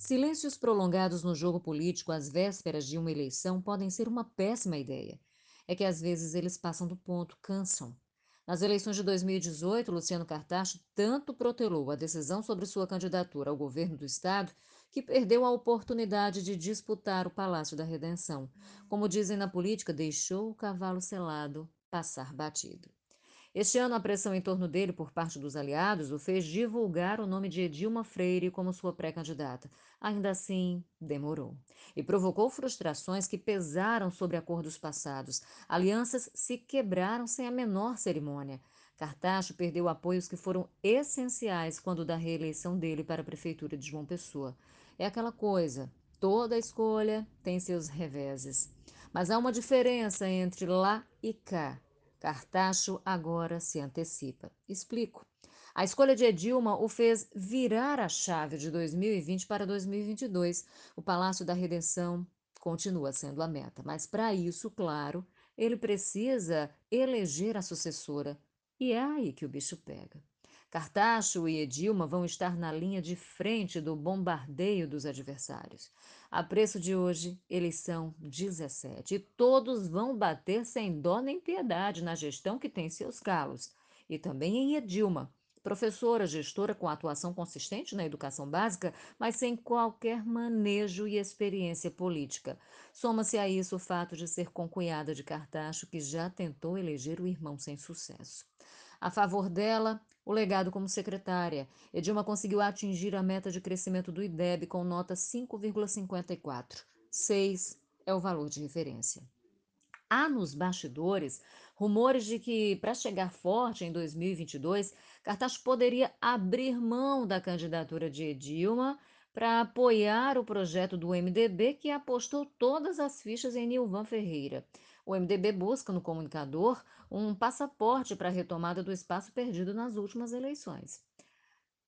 Silêncios prolongados no jogo político às vésperas de uma eleição podem ser uma péssima ideia. É que às vezes eles passam do ponto, cansam. Nas eleições de 2018, Luciano Cartacho tanto protelou a decisão sobre sua candidatura ao governo do estado que perdeu a oportunidade de disputar o Palácio da Redenção. Como dizem na política, deixou o cavalo selado passar batido. Este ano, a pressão em torno dele por parte dos aliados o fez divulgar o nome de Edilma Freire como sua pré-candidata. Ainda assim, demorou. E provocou frustrações que pesaram sobre acordos passados. Alianças se quebraram sem a menor cerimônia. Cartacho perdeu apoios que foram essenciais quando da reeleição dele para a prefeitura de João Pessoa. É aquela coisa, toda escolha tem seus reveses. Mas há uma diferença entre lá e cá. Cartacho agora se antecipa. Explico. A escolha de Edilma o fez virar a chave de 2020 para 2022. O Palácio da Redenção continua sendo a meta, mas para isso, claro, ele precisa eleger a sucessora. E é aí que o bicho pega. Cartacho e Edilma vão estar na linha de frente do bombardeio dos adversários. A preço de hoje, eleição 17. E todos vão bater sem dó nem piedade na gestão que tem seus calos. E também em Edilma, professora, gestora com atuação consistente na educação básica, mas sem qualquer manejo e experiência política. Soma-se a isso o fato de ser concunhada de Cartacho, que já tentou eleger o irmão sem sucesso. A favor dela, o legado como secretária. Edilma conseguiu atingir a meta de crescimento do IDEB com nota 5,54. 6 é o valor de referência. Há nos bastidores rumores de que, para chegar forte em 2022, Cartacho poderia abrir mão da candidatura de Edilma para apoiar o projeto do MDB, que apostou todas as fichas em Nilvan Ferreira. O MDB busca no comunicador um passaporte para a retomada do espaço perdido nas últimas eleições.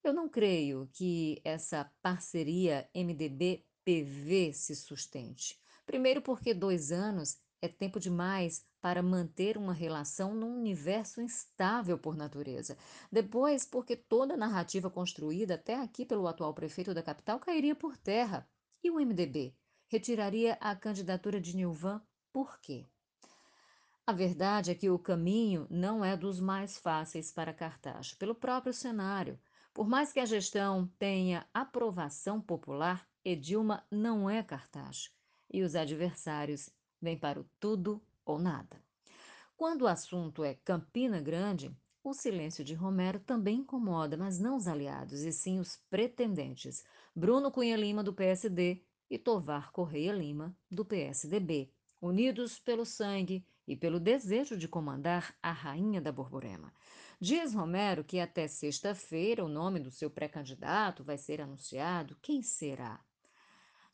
Eu não creio que essa parceria MDB-PV se sustente. Primeiro, porque dois anos é tempo demais para manter uma relação num universo instável por natureza. Depois, porque toda a narrativa construída até aqui pelo atual prefeito da capital cairia por terra. E o MDB retiraria a candidatura de Nilvan por quê? A verdade é que o caminho não é dos mais fáceis para Cartacho, pelo próprio cenário. Por mais que a gestão tenha aprovação popular, Edilma não é Cartacho e os adversários vêm para o tudo ou nada. Quando o assunto é Campina Grande, o silêncio de Romero também incomoda, mas não os aliados, e sim os pretendentes, Bruno Cunha Lima, do PSD, e Tovar Correia Lima, do PSDB, unidos pelo sangue e pelo desejo de comandar a Rainha da Borborema. Diz Romero que até sexta-feira o nome do seu pré-candidato vai ser anunciado. Quem será?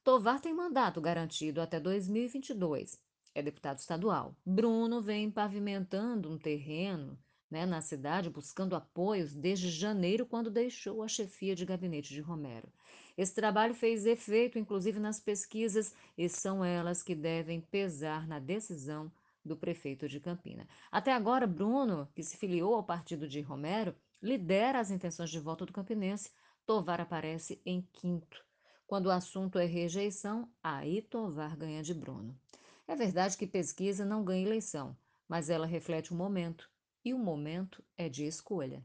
Tovar tem mandato garantido até 2022. É deputado estadual. Bruno vem pavimentando um terreno né, na cidade, buscando apoios desde janeiro, quando deixou a chefia de gabinete de Romero. Esse trabalho fez efeito, inclusive, nas pesquisas, e são elas que devem pesar na decisão do prefeito de Campina. Até agora, Bruno, que se filiou ao partido de Romero, lidera as intenções de voto do campinense. Tovar aparece em quinto. Quando o assunto é rejeição, aí Tovar ganha de Bruno. É verdade que pesquisa não ganha eleição, mas ela reflete o momento, e o momento é de escolha.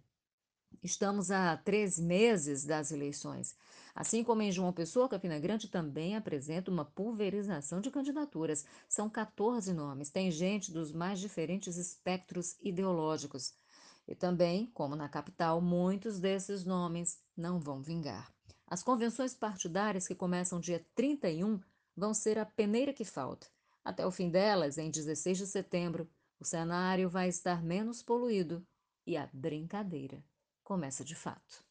Estamos a três meses das eleições. Assim como em João Pessoa, Campina Grande também apresenta uma pulverização de candidaturas. São 14 nomes, tem gente dos mais diferentes espectros ideológicos. E também, como na capital, muitos desses nomes não vão vingar. As convenções partidárias que começam dia 31 vão ser a peneira que falta. Até o fim delas, em 16 de setembro, o cenário vai estar menos poluído e a brincadeira começa de fato.